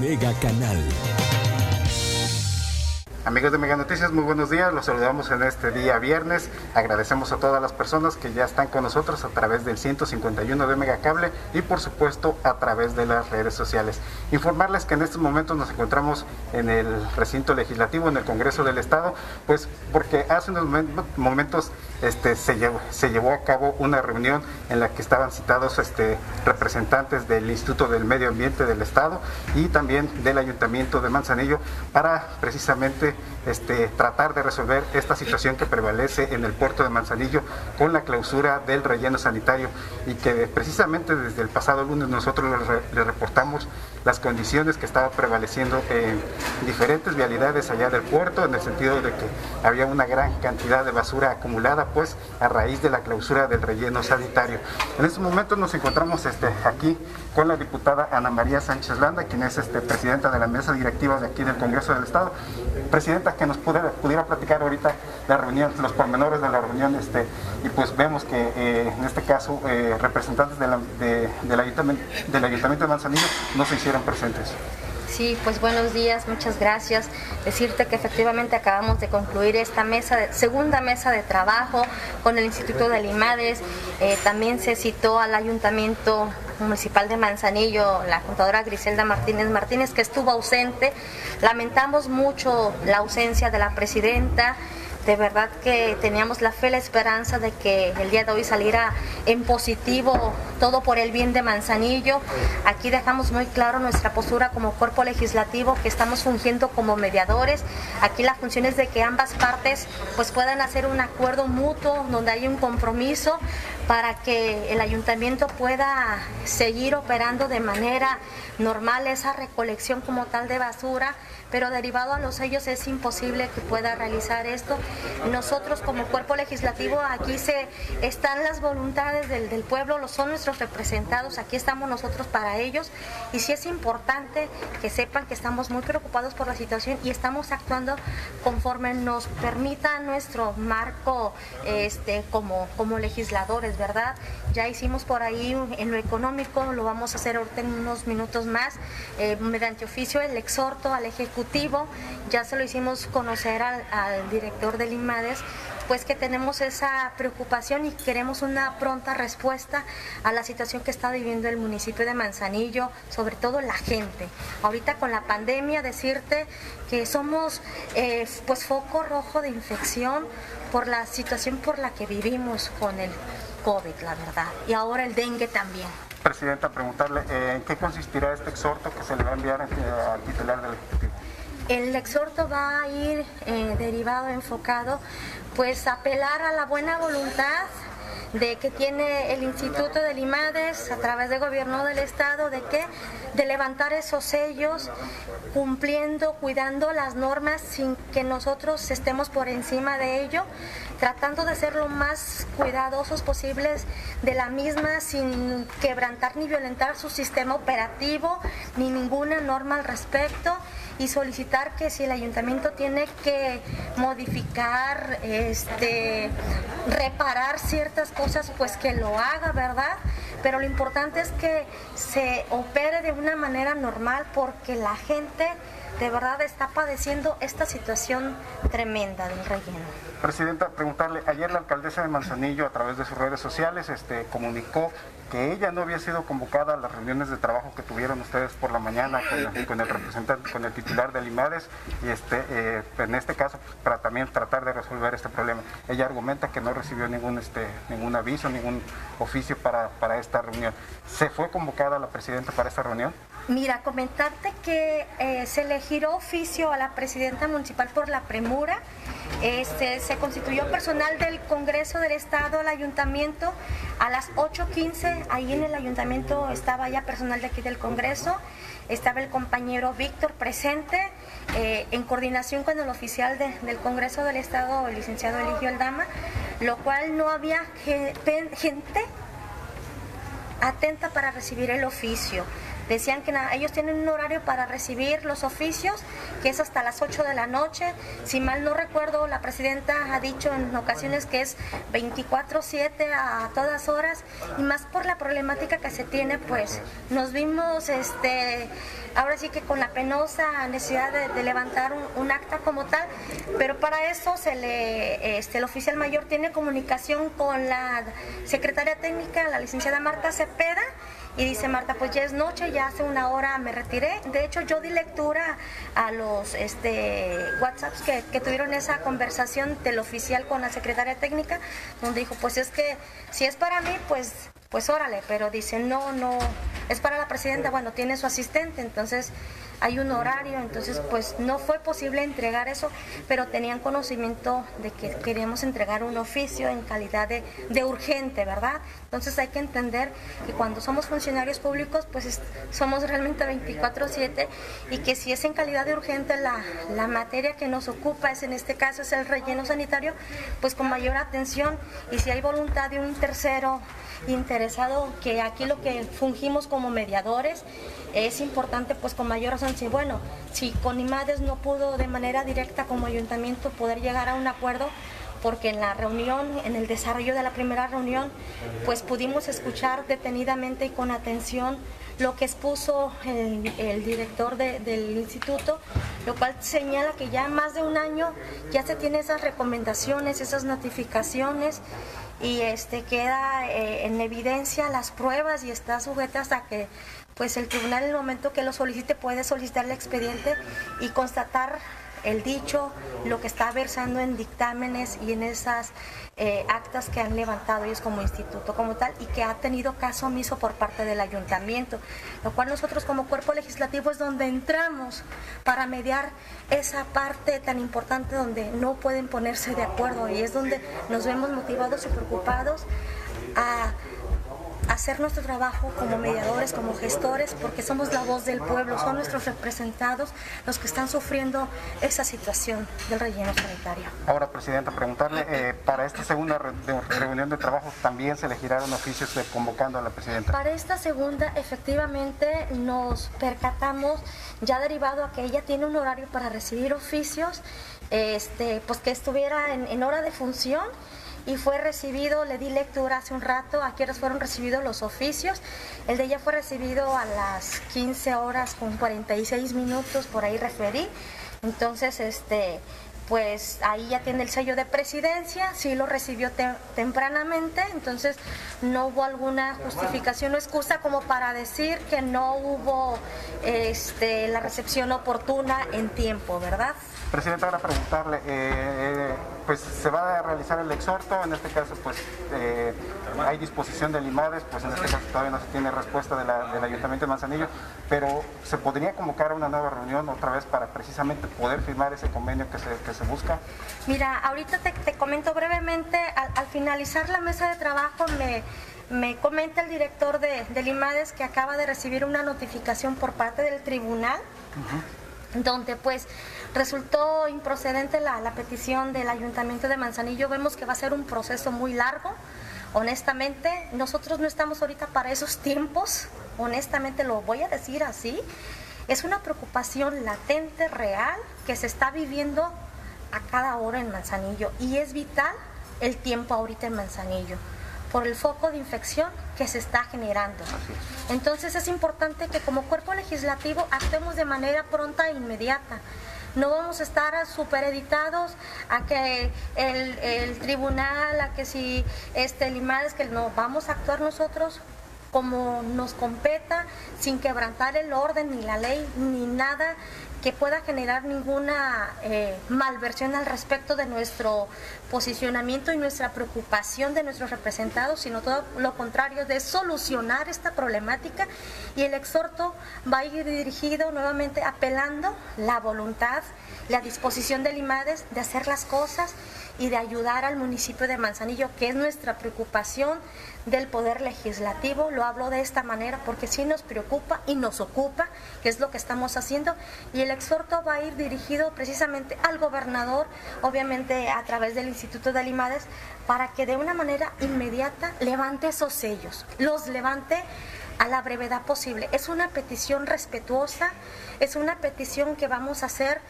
Mega Canal. Amigos de Mega Noticias, muy buenos días. Los saludamos en este día viernes. Agradecemos a todas las personas que ya están con nosotros a través del 151 de Mega Cable y por supuesto a través de las redes sociales. Informarles que en estos momentos nos encontramos en el recinto legislativo, en el Congreso del Estado, pues porque hace unos momentos este, se, llevó, se llevó a cabo una reunión en la que estaban citados este, representantes del Instituto del Medio Ambiente del Estado y también del Ayuntamiento de Manzanillo para precisamente este, tratar de resolver esta situación que prevalece en el puerto de Manzanillo con la clausura del relleno sanitario y que precisamente desde el pasado lunes nosotros le, reportamos las condiciones que estaban prevaleciendo en diferentes vialidades allá del puerto en el sentido de que había una gran cantidad de basura acumulada pues a raíz de la clausura del relleno sanitario. En este momento nos encontramos este, aquí con la diputada Ana María Sánchez Landa, quien es este, presidenta de la mesa directiva de aquí del Congreso del Estado. Presidenta, que nos pudiera, pudiera platicar ahorita la reunión, los pormenores de la reunión, este, y pues vemos que eh, en este caso eh, representantes del, ayuntamiento, del Ayuntamiento de Manzanillo no se hicieron presentes. Sí, pues buenos días, muchas gracias. Decirte que efectivamente acabamos de concluir esta mesa, segunda mesa de trabajo con el Instituto de Limades. Eh, también se citó al Ayuntamiento Municipal de Manzanillo, la contadora Griselda Martínez Martínez, que estuvo ausente. Lamentamos mucho la ausencia de la presidenta de verdad que teníamos la fe, la esperanza de que el día de hoy saliera en positivo todo por el bien de Manzanillo. Aquí dejamos muy claro nuestra postura como cuerpo legislativo, que estamos fungiendo como mediadores. Aquí la función es de que ambas partes pues puedan hacer un acuerdo mutuo donde hay un compromiso para que el ayuntamiento pueda seguir operando de manera normal esa recolección como tal de basura pero derivado a los sellos es imposible que pueda realizar esto. Nosotros como cuerpo legislativo aquí se están las voluntades del, del pueblo, los son nuestros representados, aquí estamos nosotros para ellos y sí es importante que sepan que estamos muy preocupados por la situación y estamos actuando conforme nos permita nuestro marco este, como, como legisladores, ¿verdad? Ya hicimos por ahí en lo económico, lo vamos a hacer ahorita en unos minutos más, eh, mediante oficio el exhorto al Ejecutivo ya se lo hicimos conocer al, director del IMADES, pues que tenemos esa preocupación y queremos una pronta respuesta a la situación que está viviendo el municipio de Manzanillo, sobre todo la gente. Ahorita con la pandemia, decirte que somos eh, pues foco rojo de infección por la situación por la que vivimos con el COVID, la verdad, y ahora el dengue también. Presidenta, preguntarle, eh, ¿en qué consistirá este exhorto que se le va a enviar eh, al titular del Ejecutivo? El exhorto va a ir eh, derivado, enfocado, pues apelar a la buena voluntad de que tiene el Instituto de Limades a través del gobierno del estado de que de levantar esos sellos cumpliendo, cuidando las normas sin que nosotros estemos por encima de ello, tratando de ser lo más cuidadosos posibles de la misma sin quebrantar ni violentar su sistema operativo ni ninguna norma al respecto y solicitar que si el ayuntamiento tiene que modificar, este, reparar ciertas cosas, pues que lo haga, ¿verdad? Pero lo importante es que se opere de una manera normal porque la gente de verdad está padeciendo esta situación tremenda del relleno. Presidenta, preguntarle, ayer la alcaldesa de Manzanillo a través de sus redes sociales este, comunicó que ella no había sido convocada a las reuniones de trabajo que tuvieron ustedes por la mañana con, el representante, con el titular del IMADES, y este, eh, en este caso para también tratar de resolver este problema. Ella argumenta que no recibió ningún, este, ningún aviso, ningún oficio para, para esta reunión. ¿Se fue convocada la presidenta para esta reunión? Mira, comentarte que eh, se le giró oficio a la presidenta municipal por la premura. Este, se constituyó personal del Congreso del Estado al ayuntamiento a las 8.15. Ahí en el ayuntamiento estaba ya personal de aquí del Congreso. Estaba el compañero Víctor presente eh, en coordinación con el oficial del Congreso del Estado, el licenciado Eligio Aldama, lo cual no había gente atenta para recibir el oficio. Decían que ellos tienen un horario para recibir los oficios, que es hasta las 8 de la noche. Si mal no recuerdo, la presidenta ha dicho en ocasiones que es 24/7 a todas horas y más por la problemática que se tiene, pues nos vimos este ahora sí que con la penosa necesidad de, levantar un, acta como tal, pero para eso se le, este, el oficial mayor tiene comunicación con la secretaria técnica, la licenciada Marta Cepeda, y dice Marta, pues ya es noche, ya hace una hora me retiré. De hecho, yo di lectura a los este, WhatsApps que, que tuvieron esa conversación del oficial con la secretaria técnica, donde dijo, pues es que si es para mí, pues pues órale, pero dice, no, no, es para la presidenta, bueno, tiene su asistente, entonces hay un horario, entonces pues no fue posible entregar eso, pero tenían conocimiento de que queríamos entregar un oficio en calidad de, de urgente, ¿verdad? Entonces hay que entender que cuando somos funcionarios públicos pues somos realmente 24/7 y que si es en calidad de urgente la, la materia que nos ocupa es en este caso es el relleno sanitario, pues con mayor atención y si hay voluntad de un tercero interesado que aquí lo que fungimos como mediadores es importante pues con mayor razón si bueno si con IMADES no pudo de manera directa como ayuntamiento poder llegar a un acuerdo porque en la reunión, en el desarrollo de la primera reunión, pues pudimos escuchar detenidamente y con atención lo que expuso el, director del instituto, lo cual señala que ya más de un año ya se tiene esas recomendaciones, esas notificaciones y este queda eh, en evidencia las pruebas y está sujeta hasta que pues el tribunal en el momento que lo solicite puede solicitar el expediente y constatar el dicho, lo que está versando en dictámenes y en esas eh, actas que han levantado ellos como instituto como tal y que ha tenido caso omiso por parte del ayuntamiento, lo cual nosotros como cuerpo legislativo es donde entramos para mediar esa parte tan importante donde no pueden ponerse de acuerdo y es donde nos vemos motivados y preocupados a hacer nuestro trabajo como mediadores, como gestores, porque somos la voz del pueblo, son nuestros representados los que están sufriendo esa situación del relleno sanitario. Ahora, Presidenta, preguntarle, eh, para esta segunda reunión de trabajo también se le giraron oficios convocando a la Presidenta. Para esta segunda, efectivamente, nos percatamos, ya derivado a que ella tiene un horario para recibir oficios, este, pues que estuviera en, en hora de función y fue recibido, le di lectura hace un rato, a qué horas fueron recibidos los oficios. El de ella fue recibido a las 15 horas con 46 minutos, por ahí referí. Entonces, este, pues ahí ya tiene el sello de presidencia, sí lo recibió tempranamente, entonces no hubo alguna justificación o excusa como para decir que no hubo este, la recepción oportuna en tiempo, ¿verdad? Presidente, ahora preguntarle, eh, eh, pues se va a realizar el exhorto, en este caso pues eh, hay disposición de Limares, pues en este caso todavía no se tiene respuesta del Ayuntamiento de Manzanillo, pero se podría convocar una nueva reunión otra vez para precisamente poder firmar ese convenio que se, busca. Mira, ahorita te, comento brevemente, al, finalizar la mesa de trabajo me me comenta el director de, de, Limades que acaba de recibir una notificación por parte del tribunal, donde pues Resultó improcedente la, petición del Ayuntamiento de Manzanillo. Vemos que va a ser un proceso muy largo. Honestamente, nosotros no estamos ahorita para esos tiempos. Honestamente, lo voy a decir así. Es una preocupación latente, real, que se está viviendo a cada hora en Manzanillo. Y es vital el tiempo ahorita en Manzanillo por el foco de infección que se está generando. Entonces es importante que como cuerpo legislativo actuemos de manera pronta e inmediata. No vamos a estar supereditados a que el, tribunal, a que si este Limares, que no. Vamos a actuar nosotros como nos competa, sin quebrantar el orden ni la ley ni nada que pueda generar ninguna eh, malversión al respecto de nuestro posicionamiento y nuestra preocupación de nuestros representados, sino todo lo contrario, de solucionar esta problemática. Y el exhorto va a ir dirigido nuevamente apelando la voluntad, la disposición del IMADES de hacer las cosas y de ayudar al municipio de Manzanillo, que es nuestra preocupación del Poder Legislativo. Lo hablo de esta manera porque sí nos preocupa y nos ocupa, que es lo que estamos haciendo. Y el exhorto va a ir dirigido precisamente al gobernador, obviamente a través del Instituto de Limades, para que de una manera inmediata levante esos sellos, los levante a la brevedad posible. Es una petición respetuosa, es una petición que vamos a hacer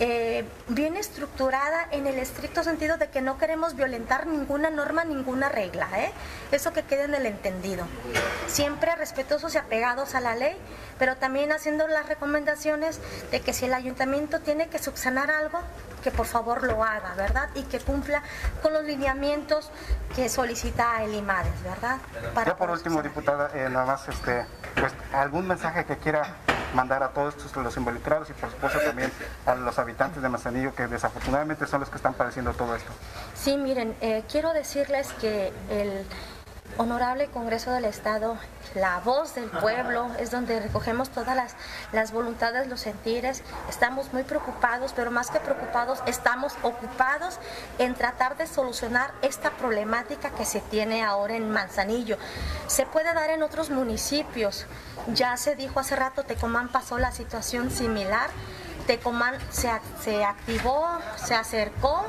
eh, bien estructurada en el estricto sentido de que no queremos violentar ninguna norma, ninguna regla. ¿eh? Eso que quede en el entendido. Siempre respetuosos y apegados a la ley, pero también haciendo las recomendaciones de que si el ayuntamiento tiene que subsanar algo, que por favor lo haga, ¿verdad? Y que cumpla con los lineamientos que solicita el IMADES, ¿verdad? Para ya por último, diputada, eh, nada más este, pues, algún mensaje que quiera mandar a todos los involucrados y por supuesto también a los habitantes de Manzanillo que desafortunadamente son los que están padeciendo todo esto. Sí, miren, eh, quiero decirles que el Honorable Congreso del Estado, la voz del pueblo, es donde recogemos todas las, las, voluntades, los sentires. Estamos muy preocupados, pero más que preocupados, estamos ocupados en tratar de solucionar esta problemática que se tiene ahora en Manzanillo. Se puede dar en otros municipios. Ya se dijo hace rato, Tecomán pasó la situación similar. Tecomán se, se activó, se acercó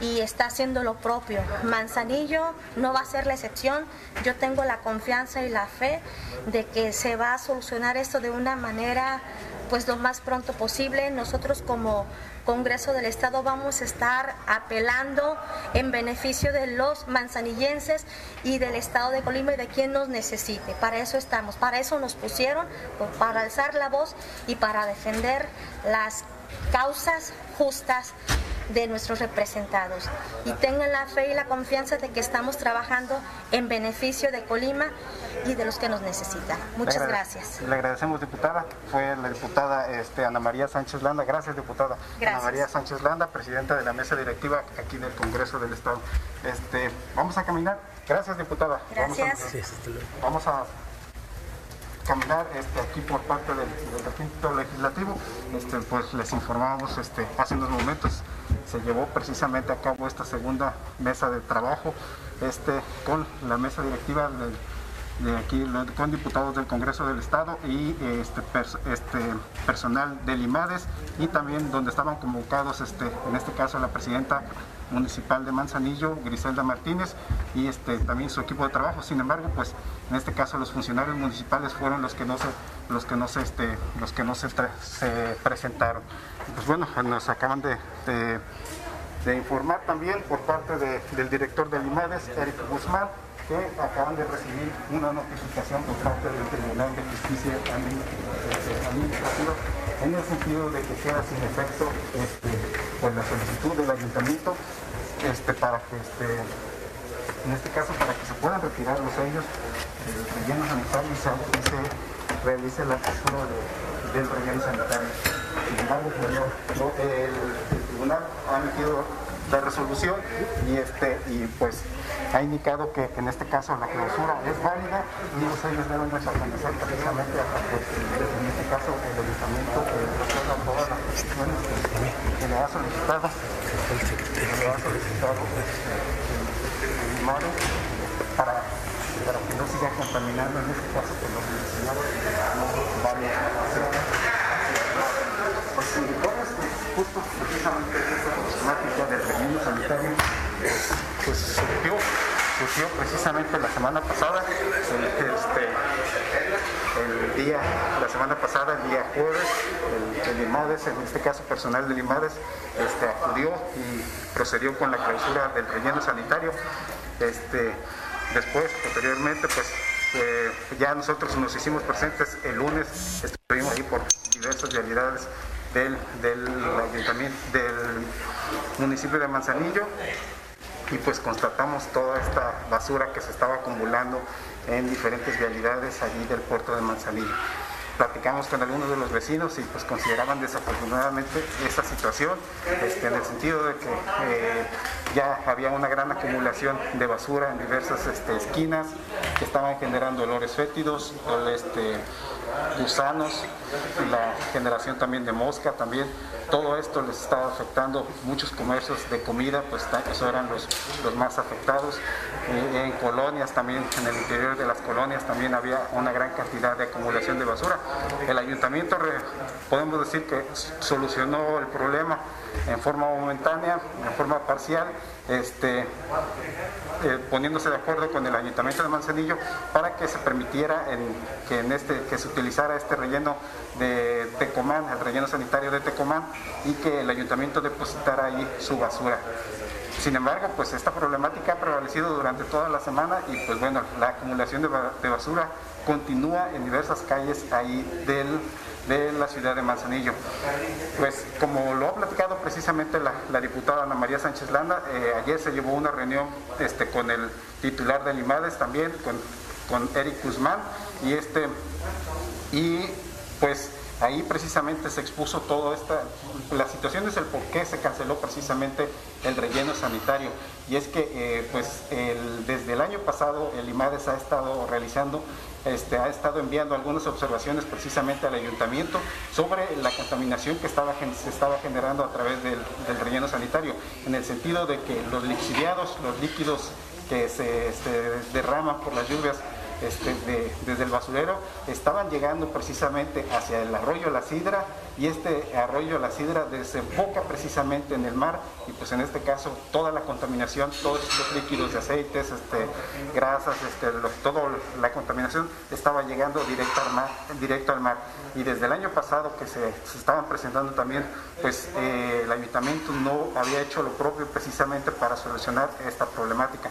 y está haciendo lo propio. Manzanillo no va a ser la excepción. Yo tengo la confianza y la fe de que se va a solucionar esto de una manera pues lo más pronto posible. Nosotros como Congreso del Estado vamos a estar apelando en beneficio de los manzanillenses y del Estado de Colima y de quien nos necesite. Para eso estamos, para eso nos pusieron, para alzar la voz y para defender las causas justas de nuestros representados y tengan la fe y la confianza de que estamos trabajando en beneficio de Colima y de los que nos necesitan. Muchas gracias. Le agradecemos, diputada. Fue la diputada este, Ana María Sánchez Landa. Gracias, diputada. Ana María Sánchez Landa, presidenta de la mesa directiva aquí del Congreso del Estado. Este, vamos a caminar. Gracias, diputada. Gracias. Vamos a, caminar este, aquí por parte del, del legislativo. Este, pues les informamos este, hace unos momentos se llevó precisamente a cabo esta segunda mesa de trabajo este, con la mesa directiva de, aquí, con diputados del Congreso del Estado y este, este, personal del IMADES y también donde estaban convocados, este, en este caso la presidenta municipal de Manzanillo, Griselda Martínez, y este, también su equipo de trabajo. Sin embargo, pues en este caso los funcionarios municipales fueron los que no se, los que no se, este, los que no se, se presentaron pues bueno, nos acaban de, informar también por parte del director del IMADES, Eric Guzmán, que acaban de recibir una notificación por parte del Tribunal de Justicia Administrativa en el sentido de que queda sin efecto este, pues, la solicitud del ayuntamiento este, para que este, en este caso para que se puedan retirar los sellos del relleno sanitario y se, realice la postura del relleno sanitario. El, tribunal ha emitido la resolución y este y pues ha indicado que en este caso la clausura es válida y ellos deben pertenecer precisamente a en este caso el ayuntamiento que resuelva todas las peticiones que, le ha solicitado que le ha solicitado el MARE para, para que no siga contaminando en este caso que los varios justo precisamente esa problemática del relleno sanitario pues surgió, surgió la semana pasada, este, el día, la semana pasada, el día jueves, el, IMADES, en este caso personal del IMADES, este, acudió y procedió con la clausura del relleno sanitario. Este, después, posteriormente, pues eh, ya nosotros nos hicimos presentes el lunes, estuvimos ahí por diversas realidades del, del municipio de Manzanillo y pues constatamos toda esta basura que se estaba acumulando en diferentes vialidades allí del puerto de Manzanillo. Platicamos con algunos de los vecinos y pues consideraban desafortunadamente esa situación, este, en el sentido de que eh, ya había una gran acumulación de basura en diversas este, esquinas que estaban generando olores fétidos, este, gusanos, la generación también de mosca también, todo esto les estaba afectando muchos comercios de comida, pues esos eran los, los más afectados. Eh, en colonias también, en el interior de las colonias también había una gran cantidad de acumulación de basura. El ayuntamiento podemos decir que solucionó el problema en forma momentánea, en forma parcial, este, eh, poniéndose de acuerdo con el ayuntamiento de Manzanillo para que se permitiera que, en este, que utilizara este relleno de Tecomán, el relleno sanitario de Tecomán, y que el ayuntamiento depositara ahí su basura. Sin embargo, pues esta problemática ha prevalecido durante toda la semana y pues bueno, la acumulación de, basura continúa en diversas calles ahí de la ciudad de Manzanillo. Pues como lo ha platicado precisamente la, diputada Ana María Sánchez Landa, eh, ayer se llevó una reunión este, con el titular de Limades también, con, con Eric Guzmán, y este y pues ahí precisamente se expuso todo esta, la situación es el por qué se canceló precisamente el relleno sanitario. Y es que eh, pues desde el año pasado el IMADES ha estado realizando, este, ha estado enviando algunas observaciones precisamente al ayuntamiento sobre la contaminación que estaba, se estaba generando a través del, relleno sanitario, en el sentido de que los lixiviados, los líquidos que se este, derraman por las lluvias, este, desde el basurero estaban llegando precisamente hacia el arroyo La Sidra y este arroyo La Sidra desemboca precisamente en el mar y pues en este caso toda la contaminación, todos estos líquidos de aceites, este, grasas, este, toda la contaminación estaba llegando directo al mar. Y desde el año pasado que se, estaban presentando también, pues eh, el ayuntamiento no había hecho lo propio precisamente para solucionar esta problemática.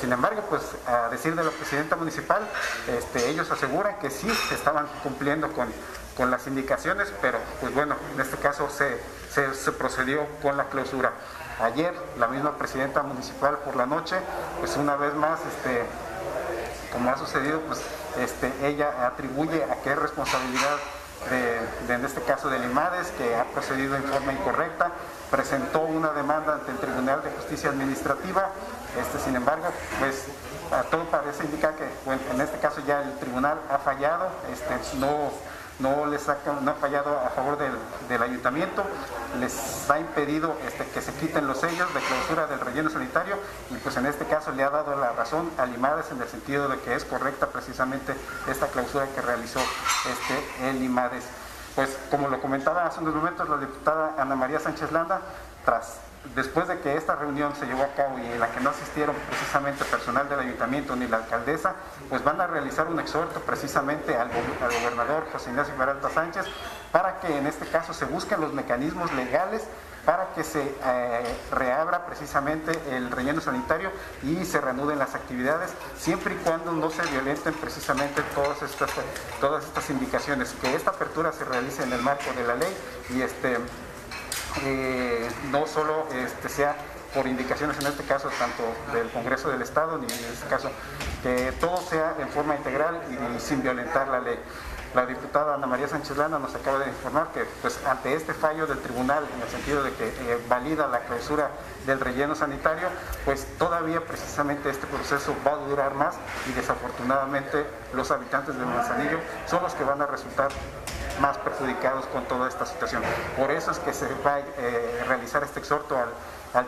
Sin embargo, pues a decir de la presidenta municipal, este, ellos aseguran que sí estaban cumpliendo con, las indicaciones, pero pues bueno, en este caso se, procedió con la clausura. Ayer la misma presidenta municipal por la noche, pues una vez más, este, como ha sucedido, pues este, ella atribuye a qué responsabilidad de, en este caso de Limades, que ha procedido en forma incorrecta, presentó una demanda ante el Tribunal de Justicia Administrativa, este, sin embargo, pues a todo parece indicar que en este caso ya el tribunal ha fallado, este, no, no, les ha, fallado a favor del, ayuntamiento, les ha impedido este, que se quiten los sellos de clausura del relleno sanitario y pues en este caso le ha dado la razón a Limades en el sentido de que es correcta precisamente esta clausura que realizó este, el Limades. Pues como lo comentaba hace unos momentos la diputada Ana María Sánchez Landa, tras después de que esta reunión se llevó a cabo y en la que no asistieron precisamente personal del ayuntamiento ni la alcaldesa, pues van a realizar un exhorto precisamente al, gobernador José Ignacio Peralta Sánchez para que en este caso se busquen los mecanismos legales para que se eh, reabra precisamente el relleno sanitario y se reanuden las actividades, siempre y cuando no se violenten precisamente todas estas, todas estas indicaciones, que esta apertura se realice en el marco de la ley y este eh, no solo este, sea por indicaciones en este caso tanto del Congreso del Estado ni en este caso que todo sea en forma integral y, sin violentar la ley. La diputada Ana María Sánchez Lana nos acaba de informar que pues, ante este fallo del tribunal, en el sentido de que eh, valida la clausura del relleno sanitario, pues todavía precisamente este proceso va a durar más y desafortunadamente los habitantes de Manzanillo son los que van a resultar más perjudicados con toda esta situación. Por eso es que se va a eh, realizar este exhorto al,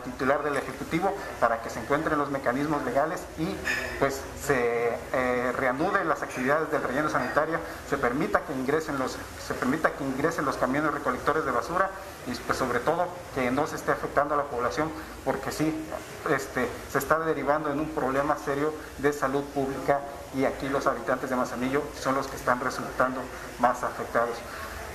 titular del Ejecutivo para que se encuentren los mecanismos legales y pues se eh, reanuden las actividades del relleno sanitario, se permita que ingresen los, se permita que ingresen los camiones recolectores de basura y pues sobre todo que no se esté afectando a la población porque sí este, se está derivando en un problema serio de salud pública y aquí los habitantes de Manzanillo son los que están resultando más afectados.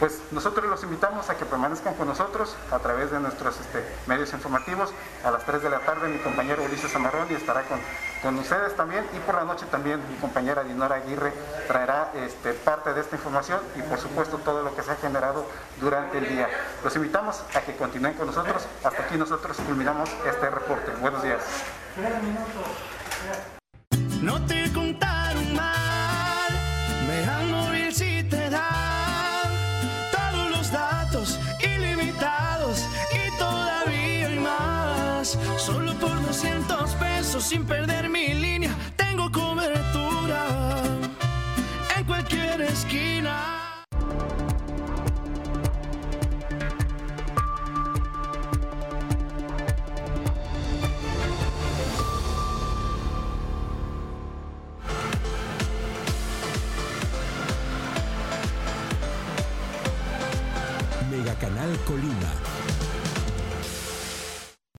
Pues nosotros los invitamos a que permanezcan con nosotros a través de nuestros este, medios informativos. A las 3 de la tarde mi compañero Ulises y estará con, con ustedes también y por la noche también mi compañera Dinora Aguirre traerá este, parte de esta información y por supuesto todo lo que se ha generado durante el día. Los invitamos a que continúen con nosotros. Hasta aquí nosotros culminamos este reporte. Buenos días. Sin perder mi